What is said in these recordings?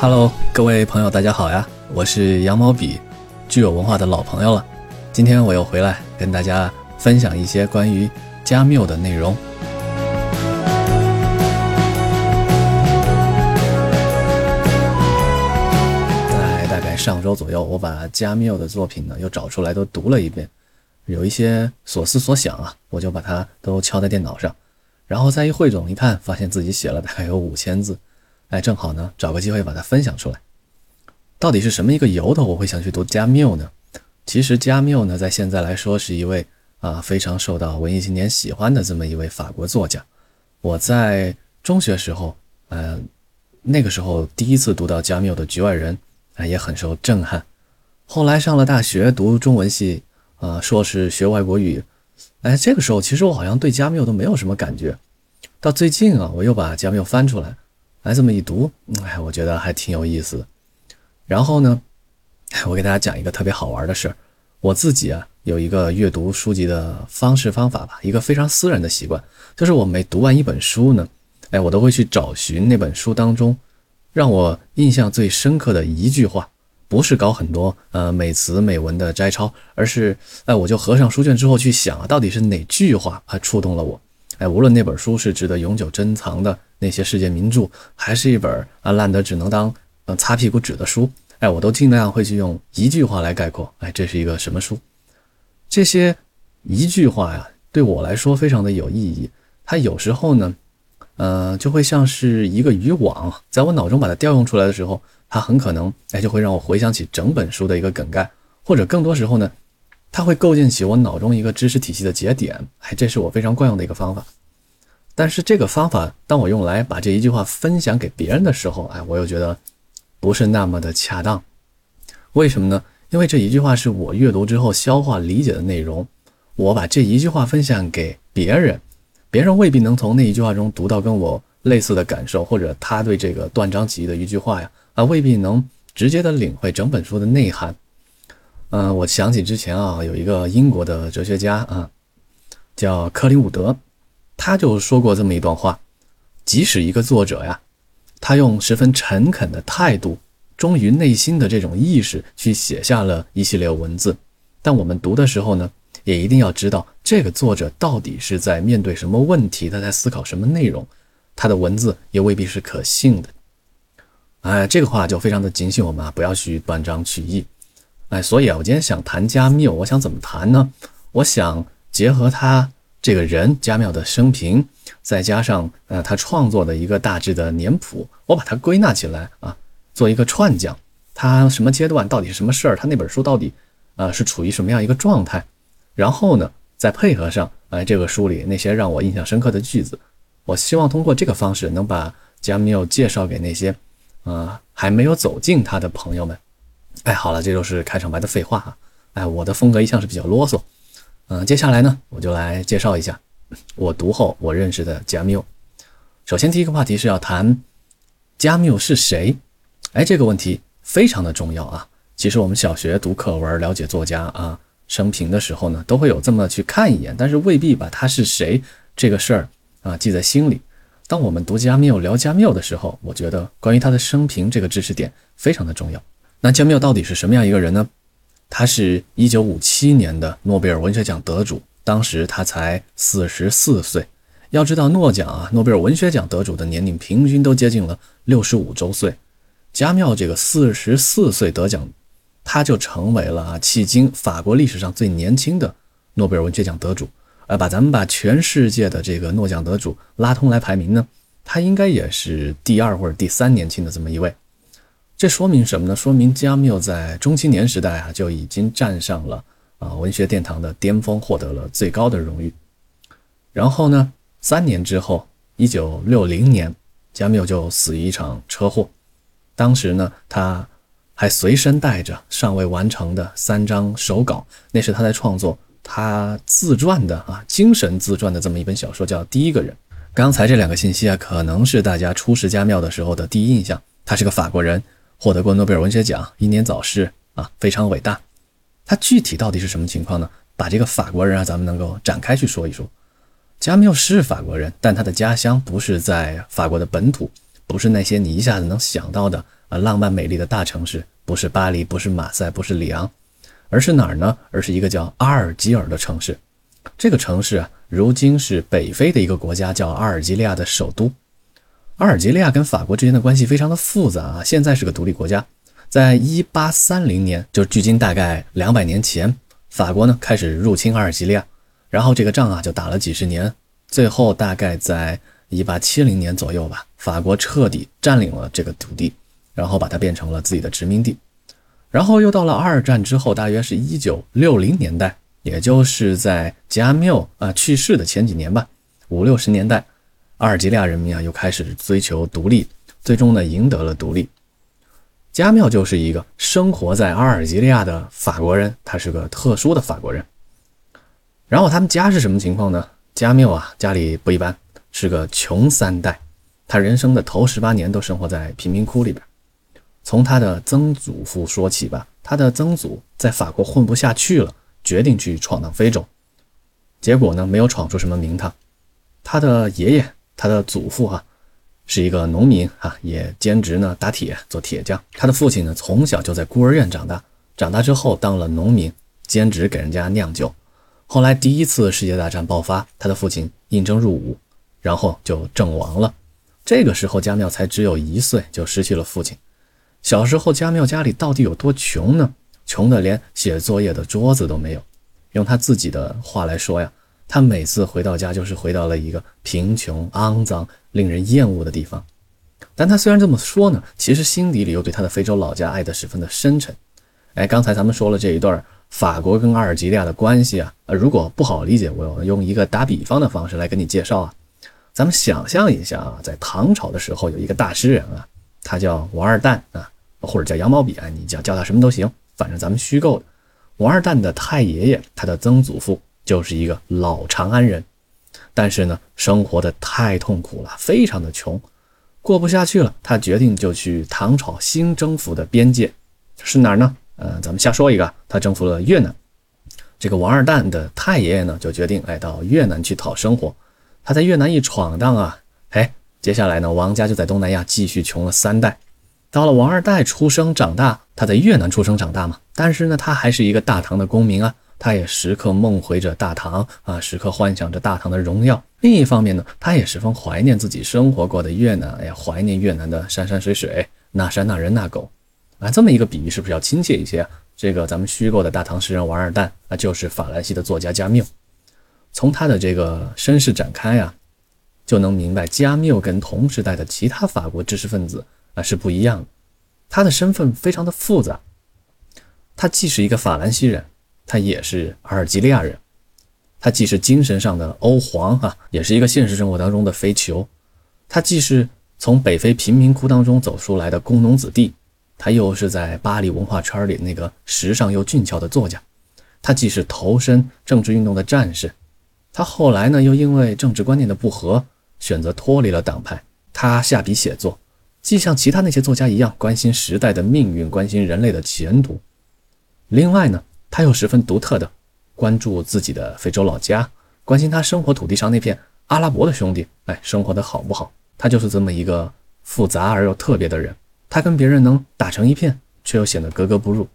Hello，各位朋友，大家好呀！我是羊毛笔，具有文化的老朋友了。今天我又回来跟大家分享一些关于加缪的内容。在大概上周左右，我把加缪的作品呢又找出来都读了一遍，有一些所思所想啊，我就把它都敲在电脑上，然后再一汇总一看，发现自己写了大概有五千字。哎，正好呢，找个机会把它分享出来。到底是什么一个由头，我会想去读加缪呢？其实加缪呢，在现在来说是一位啊非常受到文艺青年喜欢的这么一位法国作家。我在中学时候，呃，那个时候第一次读到加缪的《局外人》，啊，也很受震撼。后来上了大学读中文系，啊，硕士学外国语，哎，这个时候其实我好像对加缪都没有什么感觉。到最近啊，我又把加缪翻出来。来这么一读，哎，我觉得还挺有意思的。然后呢，我给大家讲一个特别好玩的事儿。我自己啊有一个阅读书籍的方式方法吧，一个非常私人的习惯，就是我每读完一本书呢，哎，我都会去找寻那本书当中让我印象最深刻的一句话，不是搞很多呃美词美文的摘抄，而是哎，我就合上书卷之后去想啊，到底是哪句话它触动了我。哎，无论那本书是值得永久珍藏的那些世界名著，还是一本啊烂得只能当呃擦屁股纸的书，哎，我都尽量会去用一句话来概括。哎，这是一个什么书？这些一句话呀，对我来说非常的有意义。它有时候呢，呃，就会像是一个渔网，在我脑中把它调用出来的时候，它很可能哎就会让我回想起整本书的一个梗概，或者更多时候呢。它会构建起我脑中一个知识体系的节点，哎，这是我非常惯用的一个方法。但是这个方法，当我用来把这一句话分享给别人的时候，哎，我又觉得不是那么的恰当。为什么呢？因为这一句话是我阅读之后消化理解的内容，我把这一句话分享给别人，别人未必能从那一句话中读到跟我类似的感受，或者他对这个断章取义的一句话呀，啊，未必能直接的领会整本书的内涵。嗯，我想起之前啊，有一个英国的哲学家啊，叫克林伍德，他就说过这么一段话：即使一个作者呀，他用十分诚恳的态度，忠于内心的这种意识去写下了一系列文字，但我们读的时候呢，也一定要知道这个作者到底是在面对什么问题，他在思考什么内容，他的文字也未必是可信的。哎，这个话就非常的警醒我们啊，不要去断章取义。哎，所以啊，我今天想谈加缪，我想怎么谈呢？我想结合他这个人加缪的生平，再加上呃他创作的一个大致的年谱，我把它归纳起来啊，做一个串讲。他什么阶段到底是什么事儿？他那本书到底呃是处于什么样一个状态？然后呢，再配合上哎这个书里那些让我印象深刻的句子，我希望通过这个方式能把加缪介绍给那些呃还没有走进他的朋友们。哎，好了，这就是开场白的废话啊。哎，我的风格一向是比较啰嗦。嗯，接下来呢，我就来介绍一下我读后我认识的加缪。首先，第一个话题是要谈加缪是谁。哎，这个问题非常的重要啊。其实我们小学读课文了解作家啊生平的时候呢，都会有这么去看一眼，但是未必把他是谁这个事儿啊记在心里。当我们读加缪聊加缪的时候，我觉得关于他的生平这个知识点非常的重要。那加缪到底是什么样一个人呢？他是一九五七年的诺贝尔文学奖得主，当时他才四十四岁。要知道诺奖啊，诺贝尔文学奖得主的年龄平均都接近了六十五周岁。加缪这个四十四岁得奖，他就成为了啊，迄今法国历史上最年轻的诺贝尔文学奖得主。呃把咱们把全世界的这个诺奖得主拉通来排名呢，他应该也是第二或者第三年轻的这么一位。这说明什么呢？说明加缪在中青年时代啊就已经站上了啊文学殿堂的巅峰，获得了最高的荣誉。然后呢，三年之后，一九六零年，加缪就死于一场车祸。当时呢，他还随身带着尚未完成的三张手稿，那是他在创作他自传的啊精神自传的这么一本小说，叫《第一个人》。刚才这两个信息啊，可能是大家初识加缪的时候的第一印象，他是个法国人。获得过诺贝尔文学奖，英年早逝啊，非常伟大。他具体到底是什么情况呢？把这个法国人啊，咱们能够展开去说一说。加缪是法国人，但他的家乡不是在法国的本土，不是那些你一下子能想到的啊浪漫美丽的大城市，不是巴黎，不是马赛，不是里昂，而是哪儿呢？而是一个叫阿尔及尔的城市。这个城市啊，如今是北非的一个国家叫阿尔及利亚的首都。阿尔及利亚跟法国之间的关系非常的复杂啊，现在是个独立国家。在一八三零年，就是距今大概两百年前，法国呢开始入侵阿尔及利亚，然后这个仗啊就打了几十年，最后大概在一八七零年左右吧，法国彻底占领了这个土地，然后把它变成了自己的殖民地。然后又到了二战之后，大约是一九六零年代，也就是在加缪啊去世的前几年吧，五六十年代，阿尔及利亚人民啊又开始追求独立，最终呢赢得了独立。加缪就是一个生活在阿尔及利亚的法国人，他是个特殊的法国人。然后他们家是什么情况呢？加缪啊，家里不一般，是个穷三代。他人生的头十八年都生活在贫民窟里边。从他的曾祖父说起吧，他的曾祖在法国混不下去了，决定去闯荡非洲。结果呢，没有闯出什么名堂。他的爷爷，他的祖父哈。是一个农民啊，也兼职呢打铁做铁匠。他的父亲呢从小就在孤儿院长大，长大之后当了农民，兼职给人家酿酒。后来第一次世界大战爆发，他的父亲应征入伍，然后就阵亡了。这个时候加缪才只有一岁，就失去了父亲。小时候加缪家里到底有多穷呢？穷的连写作业的桌子都没有。用他自己的话来说呀。他每次回到家，就是回到了一个贫穷、肮脏、令人厌恶的地方。但他虽然这么说呢，其实心底里又对他的非洲老家爱得十分的深沉。哎，刚才咱们说了这一段法国跟阿尔及利亚的关系啊，呃，如果不好理解，我用一个打比方的方式来跟你介绍啊。咱们想象一下啊，在唐朝的时候，有一个大诗人啊，他叫王二蛋啊，或者叫杨毛笔啊，你叫叫他什么都行，反正咱们虚构的。王二蛋的太爷爷，他的曾祖父。就是一个老长安人，但是呢，生活的太痛苦了，非常的穷，过不下去了。他决定就去唐朝新征服的边界，是哪儿呢？呃，咱们瞎说一个，他征服了越南。这个王二蛋的太爷爷呢，就决定哎到越南去讨生活。他在越南一闯荡啊，哎，接下来呢，王家就在东南亚继续穷了三代。到了王二代出生长大，他在越南出生长大嘛，但是呢，他还是一个大唐的公民啊。他也时刻梦回着大唐啊，时刻幻想着大唐的荣耀。另一方面呢，他也十分怀念自己生活过的越南，哎呀，怀念越南的山山水水，那山那人那狗，啊，这么一个比喻是不是要亲切一些啊？这个咱们虚构的大唐诗人王二蛋，那就是法兰西的作家加缪。从他的这个身世展开呀，就能明白加缪跟同时代的其他法国知识分子啊是不一样的。他的身份非常的复杂，他既是一个法兰西人。他也是阿尔及利亚人，他既是精神上的欧皇啊，也是一个现实生活当中的非酋。他既是从北非贫民窟当中走出来的工农子弟，他又是在巴黎文化圈里那个时尚又俊俏的作家。他既是投身政治运动的战士，他后来呢又因为政治观念的不合，选择脱离了党派。他下笔写作，既像其他那些作家一样关心时代的命运，关心人类的前途。另外呢。他又十分独特的关注自己的非洲老家，关心他生活土地上那片阿拉伯的兄弟，哎，生活的好不好？他就是这么一个复杂而又特别的人。他跟别人能打成一片，却又显得格格不入。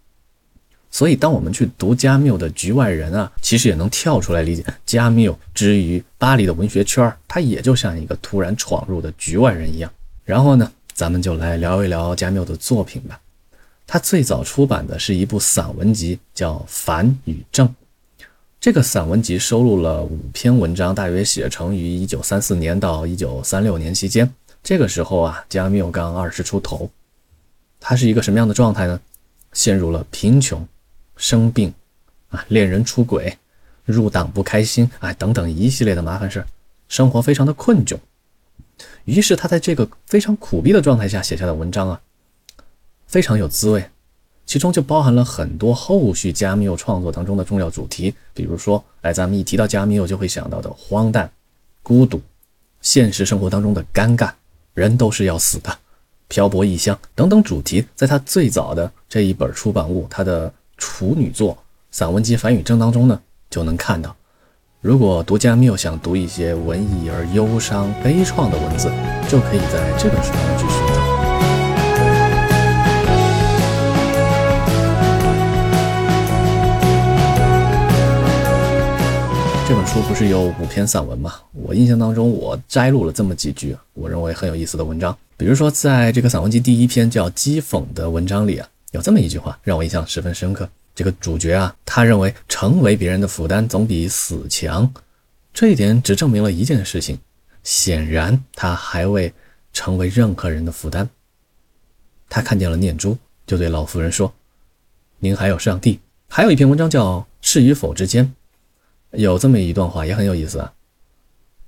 所以，当我们去读加缪的《局外人》啊，其实也能跳出来理解加缪之于巴黎的文学圈，他也就像一个突然闯入的局外人一样。然后呢，咱们就来聊一聊加缪的作品吧。他最早出版的是一部散文集，叫《凡与正》。这个散文集收录了五篇文章，大约写成于一九三四年到一九三六年期间。这个时候啊，加缪刚二十出头。他是一个什么样的状态呢？陷入了贫穷、生病啊、恋人出轨、入党不开心啊等等一系列的麻烦事生活非常的困窘。于是他在这个非常苦逼的状态下写下的文章啊。非常有滋味，其中就包含了很多后续加缪创作当中的重要主题，比如说，哎，咱们一提到加缪就会想到的荒诞、孤独、现实生活当中的尴尬，人都是要死的，漂泊异乡等等主题，在他最早的这一本出版物，他的处女作散文集《反语症》当中呢，就能看到。如果读加缪想读一些文艺而忧伤、悲怆的文字，就可以在这本书当中去寻找。这本书不是有五篇散文吗？我印象当中，我摘录了这么几句，我认为很有意思的文章。比如说，在这个散文集第一篇叫《讥讽》的文章里啊，有这么一句话让我印象十分深刻。这个主角啊，他认为成为别人的负担总比死强。这一点只证明了一件事情：显然他还未成为任何人的负担。他看见了念珠，就对老妇人说：“您还有上帝。”还有一篇文章叫《是与否之间》。有这么一段话也很有意思啊，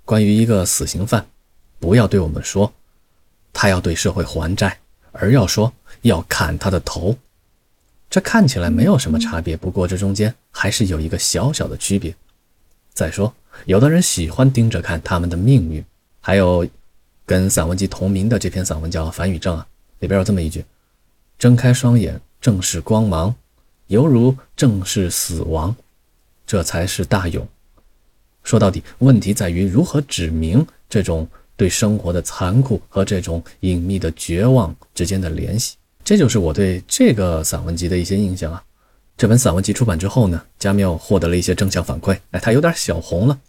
关于一个死刑犯，不要对我们说他要对社会还债，而要说要砍他的头。这看起来没有什么差别，不过这中间还是有一个小小的区别。再说，有的人喜欢盯着看他们的命运。还有，跟散文集同名的这篇散文叫《反语症》啊，里边有这么一句：睁开双眼，正是光芒，犹如正是死亡。这才是大勇。说到底，问题在于如何指明这种对生活的残酷和这种隐秘的绝望之间的联系。这就是我对这个散文集的一些印象啊。这本散文集出版之后呢，加缪获得了一些正向反馈，哎，他有点小红了。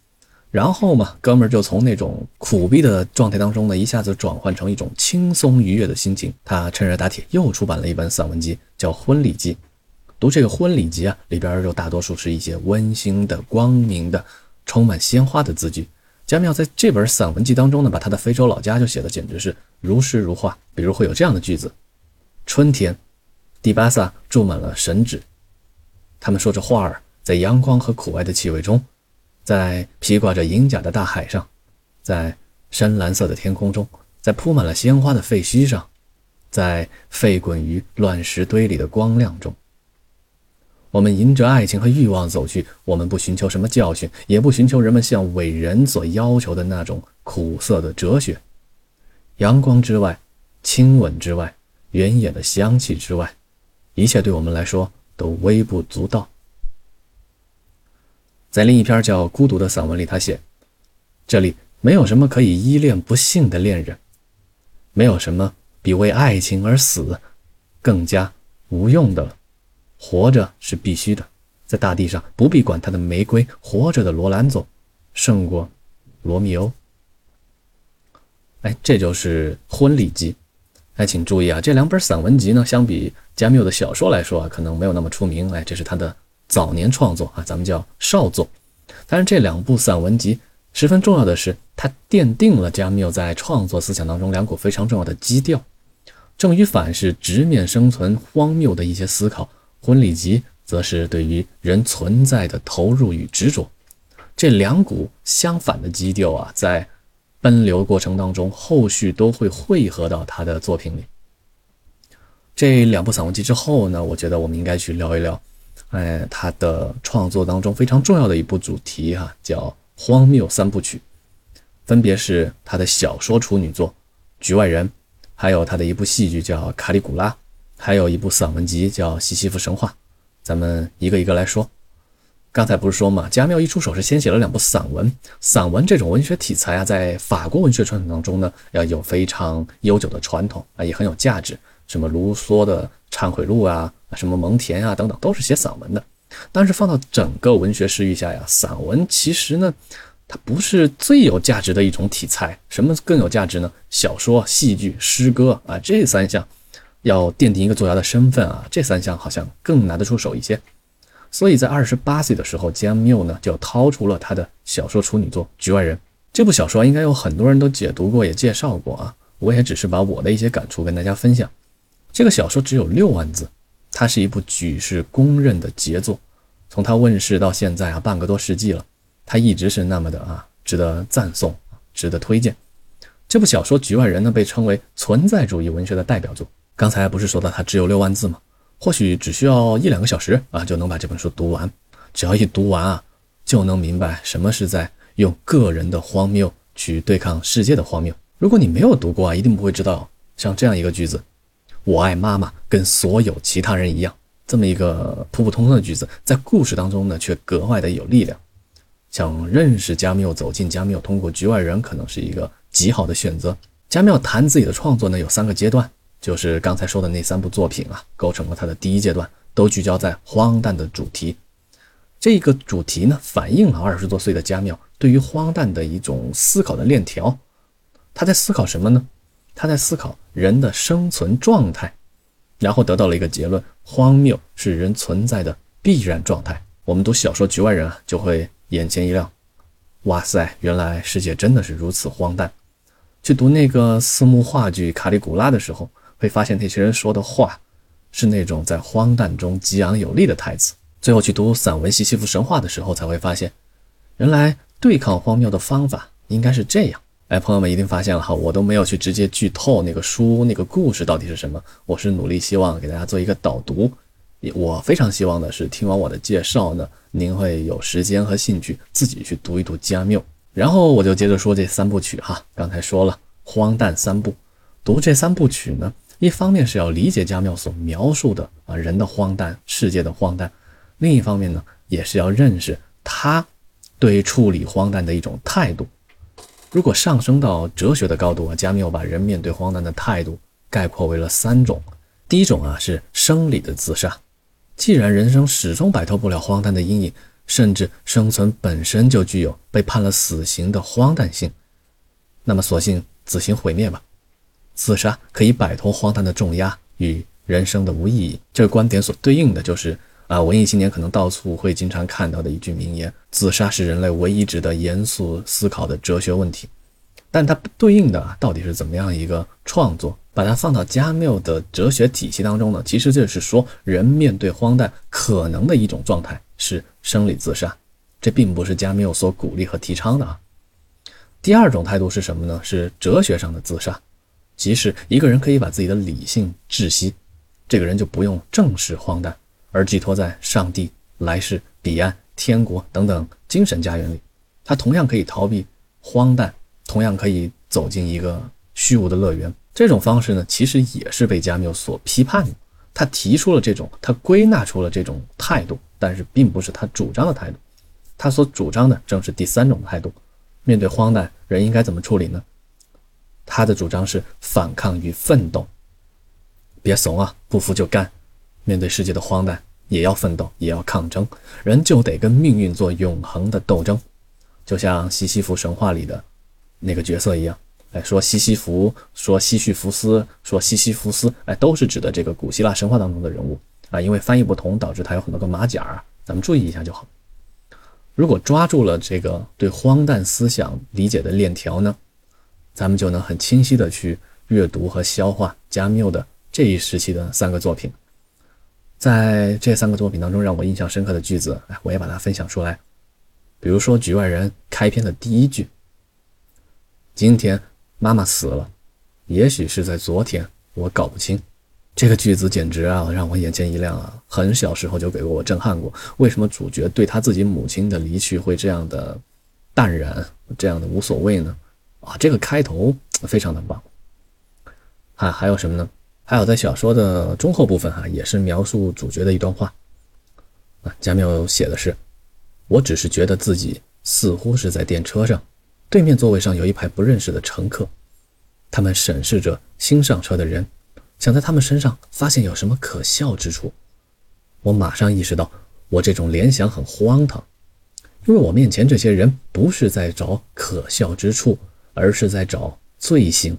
然后嘛，哥们儿就从那种苦逼的状态当中呢，一下子转换成一种轻松愉悦的心情。他趁热打铁，又出版了一本散文集，叫《婚礼记》。读这个婚礼集啊，里边就大多数是一些温馨的、光明的、充满鲜花的字句。加缪在这本散文集当中呢，把他的非洲老家就写的简直是如诗如画。比如会有这样的句子：春天，蒂巴萨住满了神纸，他们说着话儿，在阳光和苦艾的气味中，在披挂着银甲的大海上，在深蓝色的天空中，在铺满了鲜花的废墟上，在沸滚于乱石堆里的光亮中。我们迎着爱情和欲望走去，我们不寻求什么教训，也不寻求人们向伟人所要求的那种苦涩的哲学。阳光之外，亲吻之外，原野的香气之外，一切对我们来说都微不足道。在另一篇叫《孤独》的散文里，他写：“这里没有什么可以依恋不幸的恋人，没有什么比为爱情而死更加无用的了。”活着是必须的，在大地上不必管他的玫瑰，活着的罗兰佐胜过罗密欧。哎，这就是婚礼集。哎，请注意啊，这两本散文集呢，相比加缪的小说来说啊，可能没有那么出名。哎，这是他的早年创作啊，咱们叫少作。但是这两部散文集十分重要的是，它奠定了加缪在创作思想当中两股非常重要的基调。正与反是直面生存荒谬的一些思考。婚礼集则是对于人存在的投入与执着，这两股相反的基调啊，在奔流过程当中，后续都会汇合到他的作品里。这两部散文集之后呢，我觉得我们应该去聊一聊，哎，他的创作当中非常重要的一部主题哈，叫荒谬三部曲，分别是他的小说处女作《局外人》，还有他的一部戏剧叫《卡里古拉》。还有一部散文集叫《西西弗神话》，咱们一个一个来说。刚才不是说嘛，加缪一出手是先写了两部散文。散文这种文学题材啊，在法国文学传统当中呢，要有非常悠久的传统啊，也很有价值。什么卢梭的《忏悔录》啊，什么蒙田啊等等，都是写散文的。但是放到整个文学诗域下呀，散文其实呢，它不是最有价值的一种题材。什么更有价值呢？小说、戏剧、诗歌啊，这三项。要奠定一个作家的身份啊，这三项好像更拿得出手一些。所以在二十八岁的时候，加缪呢就掏出了他的小说处女作《局外人》。这部小说应该有很多人都解读过，也介绍过啊。我也只是把我的一些感触跟大家分享。这个小说只有六万字，它是一部举世公认的杰作。从它问世到现在啊，半个多世纪了，它一直是那么的啊，值得赞颂，值得推荐。这部小说《局外人》呢，被称为存在主义文学的代表作。刚才不是说到它只有六万字吗？或许只需要一两个小时啊，就能把这本书读完。只要一读完啊，就能明白什么是在用个人的荒谬去对抗世界的荒谬。如果你没有读过啊，一定不会知道像这样一个句子：“我爱妈妈，跟所有其他人一样。”这么一个普普通通的句子，在故事当中呢，却格外的有力量。想认识加缪，走进加缪，通过局外人可能是一个极好的选择。加缪谈自己的创作呢，有三个阶段。就是刚才说的那三部作品啊，构成了他的第一阶段，都聚焦在荒诞的主题。这个主题呢，反映了二十多岁的加缪对于荒诞的一种思考的链条。他在思考什么呢？他在思考人的生存状态，然后得到了一个结论：荒谬是人存在的必然状态。我们读小说《局外人》啊，就会眼前一亮。哇塞，原来世界真的是如此荒诞！去读那个四幕话剧《卡里古拉》的时候，会发现那些人说的话是那种在荒诞中激昂有力的台词。最后去读散文《西西弗神话》的时候，才会发现，原来对抗荒谬的方法应该是这样。哎，朋友们一定发现了哈，我都没有去直接剧透那个书那个故事到底是什么，我是努力希望给大家做一个导读。我非常希望的是，听完我的介绍呢，您会有时间和兴趣自己去读一读加缪。然后我就接着说这三部曲哈，刚才说了荒诞三部，读这三部曲呢，一方面是要理解加缪所描述的啊人的荒诞、世界的荒诞，另一方面呢，也是要认识他对处理荒诞的一种态度。如果上升到哲学的高度啊，加缪把人面对荒诞的态度概括为了三种。第一种啊是生理的自杀。既然人生始终摆脱不了荒诞的阴影，甚至生存本身就具有被判了死刑的荒诞性，那么索性自行毁灭吧。自杀可以摆脱荒诞的重压与人生的无意义。这个观点所对应的就是啊，文艺青年可能到处会经常看到的一句名言：自杀是人类唯一值得严肃思考的哲学问题。但它对应的啊到底是怎么样一个创作？把它放到加缪的哲学体系当中呢？其实就是说，人面对荒诞可能的一种状态是生理自杀，这并不是加缪所鼓励和提倡的啊。第二种态度是什么呢？是哲学上的自杀，即使一个人可以把自己的理性窒息，这个人就不用正视荒诞，而寄托在上帝、来世、彼岸、天国等等精神家园里，他同样可以逃避荒诞。同样可以走进一个虚无的乐园，这种方式呢，其实也是被加缪所批判的。他提出了这种，他归纳出了这种态度，但是并不是他主张的态度。他所主张的正是第三种态度。面对荒诞，人应该怎么处理呢？他的主张是反抗与奋斗。别怂啊，不服就干。面对世界的荒诞，也要奋斗，也要抗争。人就得跟命运做永恒的斗争，就像西西弗神话里的。那个角色一样，哎，说西西弗，说西绪福斯，说西西弗斯，哎，都是指的这个古希腊神话当中的人物啊。因为翻译不同，导致他有很多个马甲，咱们注意一下就好。如果抓住了这个对荒诞思想理解的链条呢，咱们就能很清晰的去阅读和消化加缪的这一时期的三个作品。在这三个作品当中，让我印象深刻的句子，哎，我也把它分享出来。比如说《局外人》开篇的第一句。今天妈妈死了，也许是在昨天，我搞不清。这个句子简直啊，让我眼前一亮啊！很小时候就给过我震撼过。为什么主角对他自己母亲的离去会这样的淡然，这样的无所谓呢？啊，这个开头非常的棒。啊，还有什么呢？还有在小说的中后部分哈，也是描述主角的一段话。啊，加缪写的是：“我只是觉得自己似乎是在电车上。”对面座位上有一排不认识的乘客，他们审视着新上车的人，想在他们身上发现有什么可笑之处。我马上意识到，我这种联想很荒唐，因为我面前这些人不是在找可笑之处，而是在找罪行。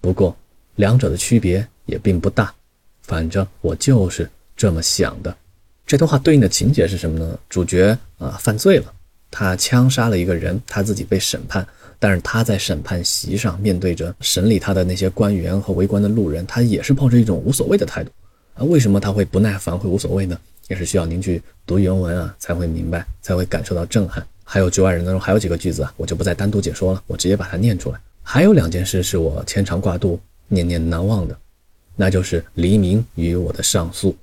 不过，两者的区别也并不大，反正我就是这么想的。这段话对应的情节是什么呢？主角啊，犯罪了。他枪杀了一个人，他自己被审判，但是他在审判席上面对着审理他的那些官员和围观的路人，他也是抱着一种无所谓的态度啊。为什么他会不耐烦，会无所谓呢？也是需要您去读原文啊，才会明白，才会感受到震撼。还有局外人当中还有几个句子啊，我就不再单独解说了，我直接把它念出来。还有两件事是我牵肠挂肚、念念难忘的，那就是黎明与我的上诉。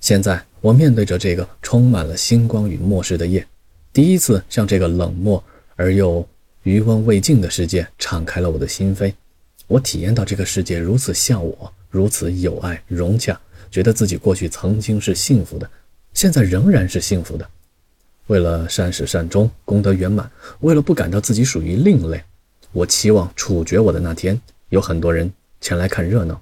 现在我面对着这个充满了星光与末世的夜。第一次向这个冷漠而又余温未尽的世界敞开了我的心扉，我体验到这个世界如此像我，如此友爱融洽，觉得自己过去曾经是幸福的，现在仍然是幸福的。为了善始善终，功德圆满，为了不感到自己属于另类，我期望处决我的那天，有很多人前来看热闹，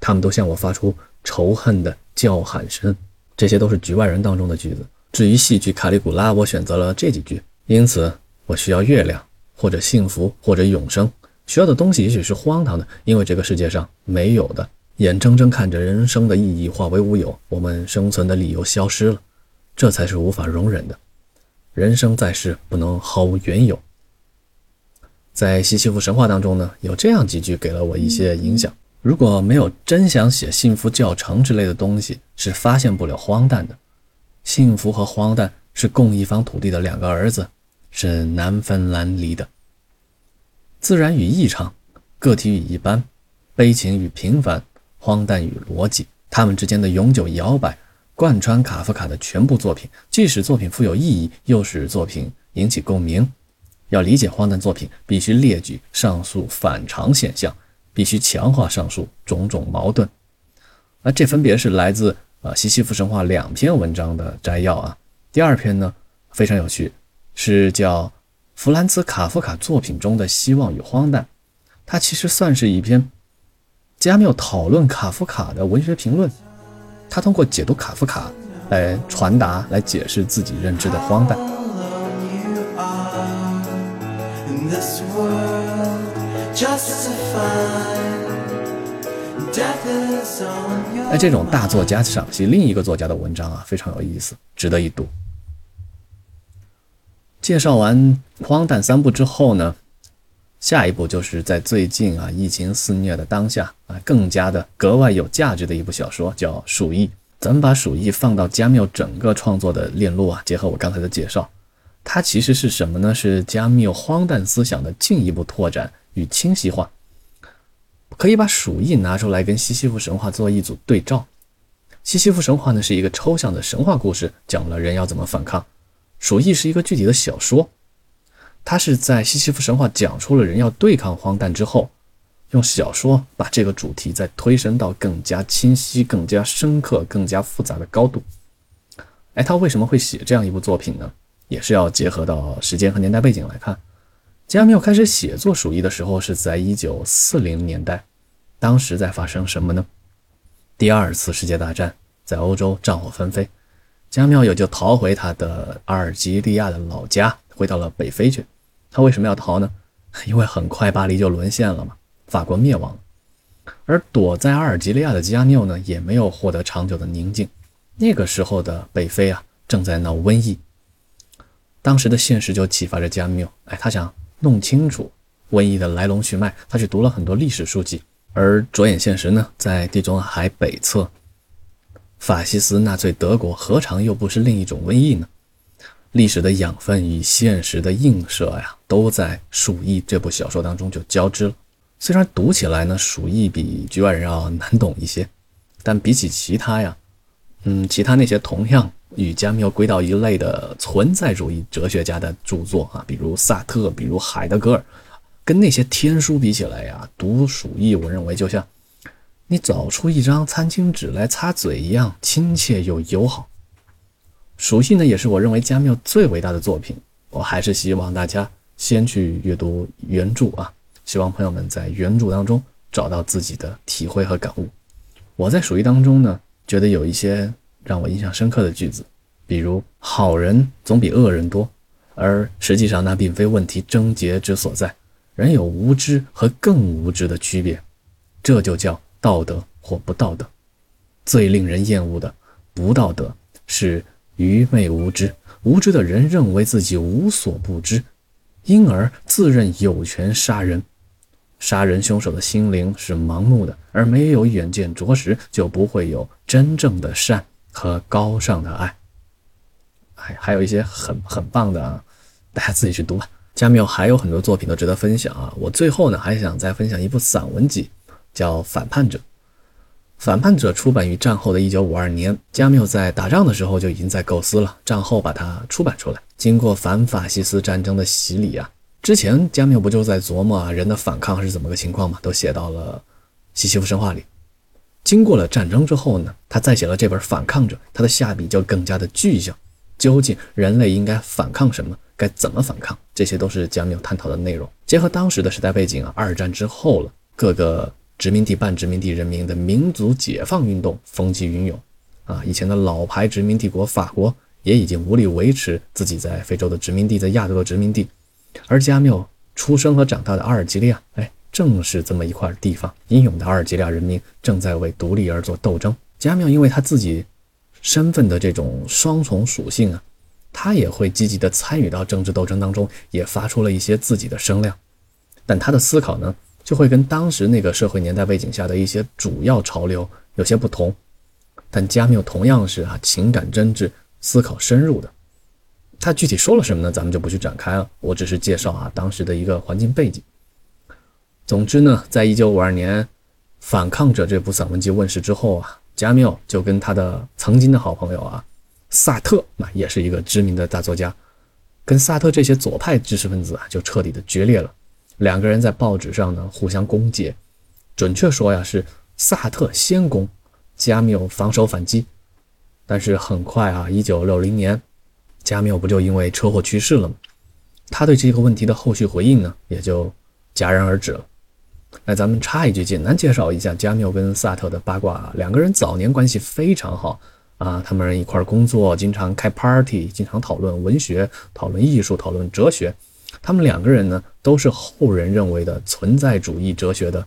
他们都向我发出仇恨的叫喊声。这些都是局外人当中的句子。至于戏剧《卡里古拉》，我选择了这几句。因此，我需要月亮，或者幸福，或者永生。需要的东西也许是荒唐的，因为这个世界上没有的。眼睁睁看着人生的意义化为乌有，我们生存的理由消失了，这才是无法容忍的。人生在世，不能毫无缘由。在西西弗神话当中呢，有这样几句给了我一些影响：如果没有真想写幸福教程之类的东西，是发现不了荒诞的。幸福和荒诞是共一方土地的两个儿子，是难分难离的。自然与异常，个体与一般，悲情与平凡。荒诞与逻辑，他们之间的永久摇摆，贯穿卡夫卡的全部作品，既使作品富有意义，又使作品引起共鸣。要理解荒诞作品，必须列举上述反常现象，必须强化上述种种矛盾。而这分别是来自呃西西弗神话两篇文章的摘要啊。第二篇呢非常有趣，是叫弗兰茨卡夫卡作品中的希望与荒诞，它其实算是一篇。加缪讨论卡夫卡的文学评论，他通过解读卡夫卡来传达、来解释自己认知的荒诞。哎，这种大作家赏析另一个作家的文章啊，非常有意思，值得一读。介绍完荒诞三部之后呢？下一步就是在最近啊疫情肆虐的当下啊，更加的格外有价值的一部小说，叫《鼠疫》。咱们把《鼠疫》放到加缪整个创作的链路啊，结合我刚才的介绍，它其实是什么呢？是加缪荒诞思想的进一步拓展与清晰化。可以把《鼠疫》拿出来跟西西弗神话做一组对照。西西弗神话呢是一个抽象的神话故事，讲了人要怎么反抗；《鼠疫》是一个具体的小说。他是在西西弗神话讲出了人要对抗荒诞之后，用小说把这个主题再推升到更加清晰、更加深刻、更加复杂的高度。哎，他为什么会写这样一部作品呢？也是要结合到时间和年代背景来看。加缪开始写作《鼠疫》的时候是在一九四零年代，当时在发生什么呢？第二次世界大战在欧洲战火纷飞，加缪也就逃回他的阿尔及利亚的老家，回到了北非去。他为什么要逃呢？因为很快巴黎就沦陷了嘛，法国灭亡了。而躲在阿尔及利亚的加缪呢，也没有获得长久的宁静。那个时候的北非啊，正在闹瘟疫。当时的现实就启发着加缪，哎，他想弄清楚瘟疫的来龙去脉。他去读了很多历史书籍，而着眼现实呢，在地中海北侧，法西斯纳粹德国何尝又不是另一种瘟疫呢？历史的养分与现实的映射呀，都在《鼠疫》这部小说当中就交织了。虽然读起来呢，《鼠疫》比《局外人》要难懂一些，但比起其他呀，嗯，其他那些同样与加缪归到一类的存在主义哲学家的著作啊，比如萨特，比如海德格尔，跟那些天书比起来呀，读《鼠疫》，我认为就像你找出一张餐巾纸来擦嘴一样亲切又友好。熟悉呢，也是我认为加缪最伟大的作品。我还是希望大家先去阅读原著啊，希望朋友们在原著当中找到自己的体会和感悟。我在《鼠疫》当中呢，觉得有一些让我印象深刻的句子，比如“好人总比恶人多”，而实际上那并非问题症结之所在。人有无知和更无知的区别，这就叫道德或不道德。最令人厌恶的不道德是。愚昧无知，无知的人认为自己无所不知，因而自认有权杀人。杀人凶手的心灵是盲目的，而没有远见卓识，就不会有真正的善和高尚的爱。还还有一些很很棒的啊，大家自己去读吧。加缪还有很多作品都值得分享啊。我最后呢还想再分享一部散文集，叫《反叛者》。反叛者出版于战后的一九五二年，加缪在打仗的时候就已经在构思了，战后把它出版出来。经过反法西斯战争的洗礼啊，之前加缪不就在琢磨啊人的反抗是怎么个情况吗？都写到了西西弗神话里。经过了战争之后呢，他再写了这本《反抗者》，他的下笔就更加的具象。究竟人类应该反抗什么？该怎么反抗？这些都是加缪探讨的内容。结合当时的时代背景啊，二战之后了，各个。殖民地半殖民地人民的民族解放运动风起云涌，啊，以前的老牌殖民帝国法国也已经无力维持自己在非洲的殖民地，在亚洲的殖民地。而加缪出生和长大的阿尔及利亚，哎，正是这么一块地方。英勇的阿尔及利亚人民正在为独立而做斗争。加缪因为他自己身份的这种双重属性啊，他也会积极地参与到政治斗争当中，也发出了一些自己的声量。但他的思考呢，就会跟当时那个社会年代背景下的一些主要潮流有些不同。但加缪同样是啊，情感真挚、思考深入的。他具体说了什么呢？咱们就不去展开了。我只是介绍啊当时的一个环境背景。总之呢，在一九五二年《反抗者》这部散文集问世之后啊，加缪就跟他的曾经的好朋友啊萨特，那也是一个知名的大作家，跟萨特这些左派知识分子啊就彻底的决裂了。两个人在报纸上呢互相攻讦，准确说呀是萨特先攻，加缪防守反击。但是很快啊，一九六零年。加缪不就因为车祸去世了吗？他对这个问题的后续回应呢，也就戛然而止了。那咱们插一句，简单介绍一下加缪跟萨特的八卦啊。两个人早年关系非常好啊，他们一块工作，经常开 party，经常讨论文学、讨论艺术、讨论哲学。他们两个人呢，都是后人认为的存在主义哲学的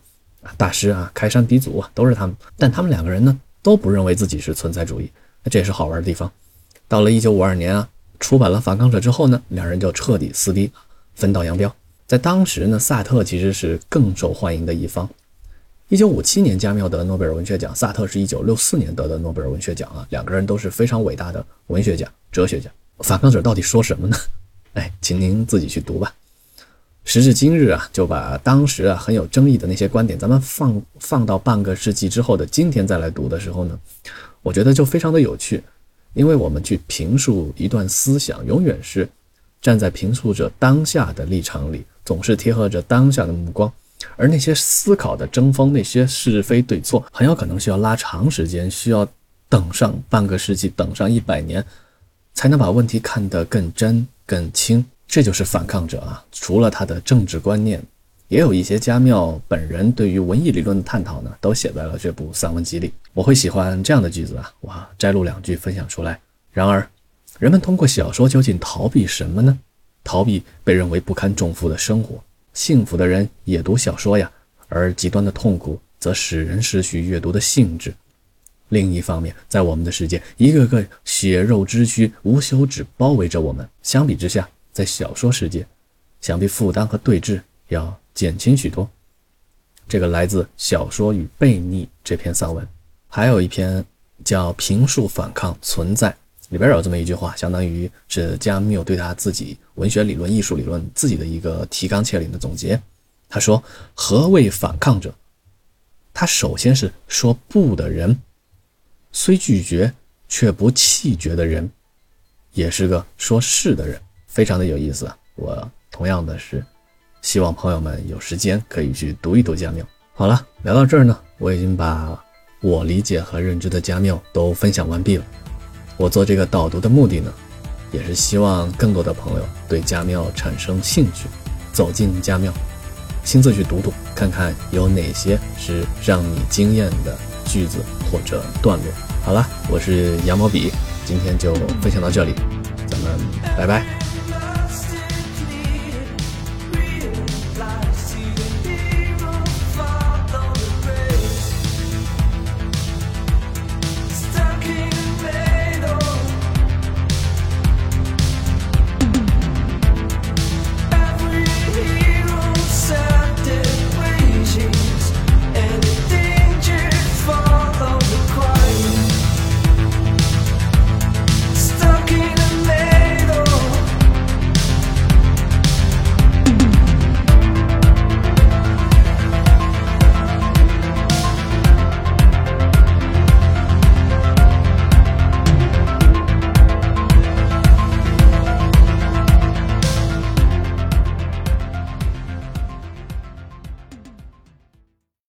大师啊，开山鼻祖啊，都是他们。但他们两个人呢，都不认为自己是存在主义。那这也是好玩的地方。到了一九五二年啊。出版了《反抗者》之后呢，两人就彻底撕逼，分道扬镳。在当时呢，萨特其实是更受欢迎的一方。一九五七年，加缪得诺贝尔文学奖，萨特是一九六四年得的诺贝尔文学奖啊，两个人都是非常伟大的文学家、哲学家。《反抗者》到底说什么呢？哎，请您自己去读吧。时至今日啊，就把当时啊很有争议的那些观点，咱们放放到半个世纪之后的今天再来读的时候呢，我觉得就非常的有趣。因为我们去评述一段思想，永远是站在评述者当下的立场里，总是贴合着当下的目光，而那些思考的争锋，那些是非对错，很有可能需要拉长时间，需要等上半个世纪，等上一百年，才能把问题看得更真、更轻。这就是反抗者啊！除了他的政治观念。也有一些加缪本人对于文艺理论的探讨呢，都写在了这部散文集里。我会喜欢这样的句子啊，我摘录两句分享出来。然而，人们通过小说究竟逃避什么呢？逃避被认为不堪重负的生活。幸福的人也读小说呀，而极端的痛苦则使人失去阅读的兴致。另一方面，在我们的世界，一个个血肉之躯、无休止包围着我们。相比之下，在小说世界，想必负担和对峙要。减轻许多。这个来自《小说与悖逆》这篇散文，还有一篇叫《评述反抗存在》，里边有这么一句话，相当于是加缪对他自己文学理论、艺术理论自己的一个提纲挈领的总结。他说：“何谓反抗者？他首先是说不的人，虽拒绝却不弃绝的人，也是个说是的人，非常的有意思啊。我同样的是。”希望朋友们有时间可以去读一读加缪。好了，聊到这儿呢，我已经把我理解和认知的加缪都分享完毕了。我做这个导读的目的呢，也是希望更多的朋友对加缪产生兴趣，走进加缪，亲自去读读，看看有哪些是让你惊艳的句子或者段落。好了，我是羊毛笔，今天就分享到这里，咱们拜拜。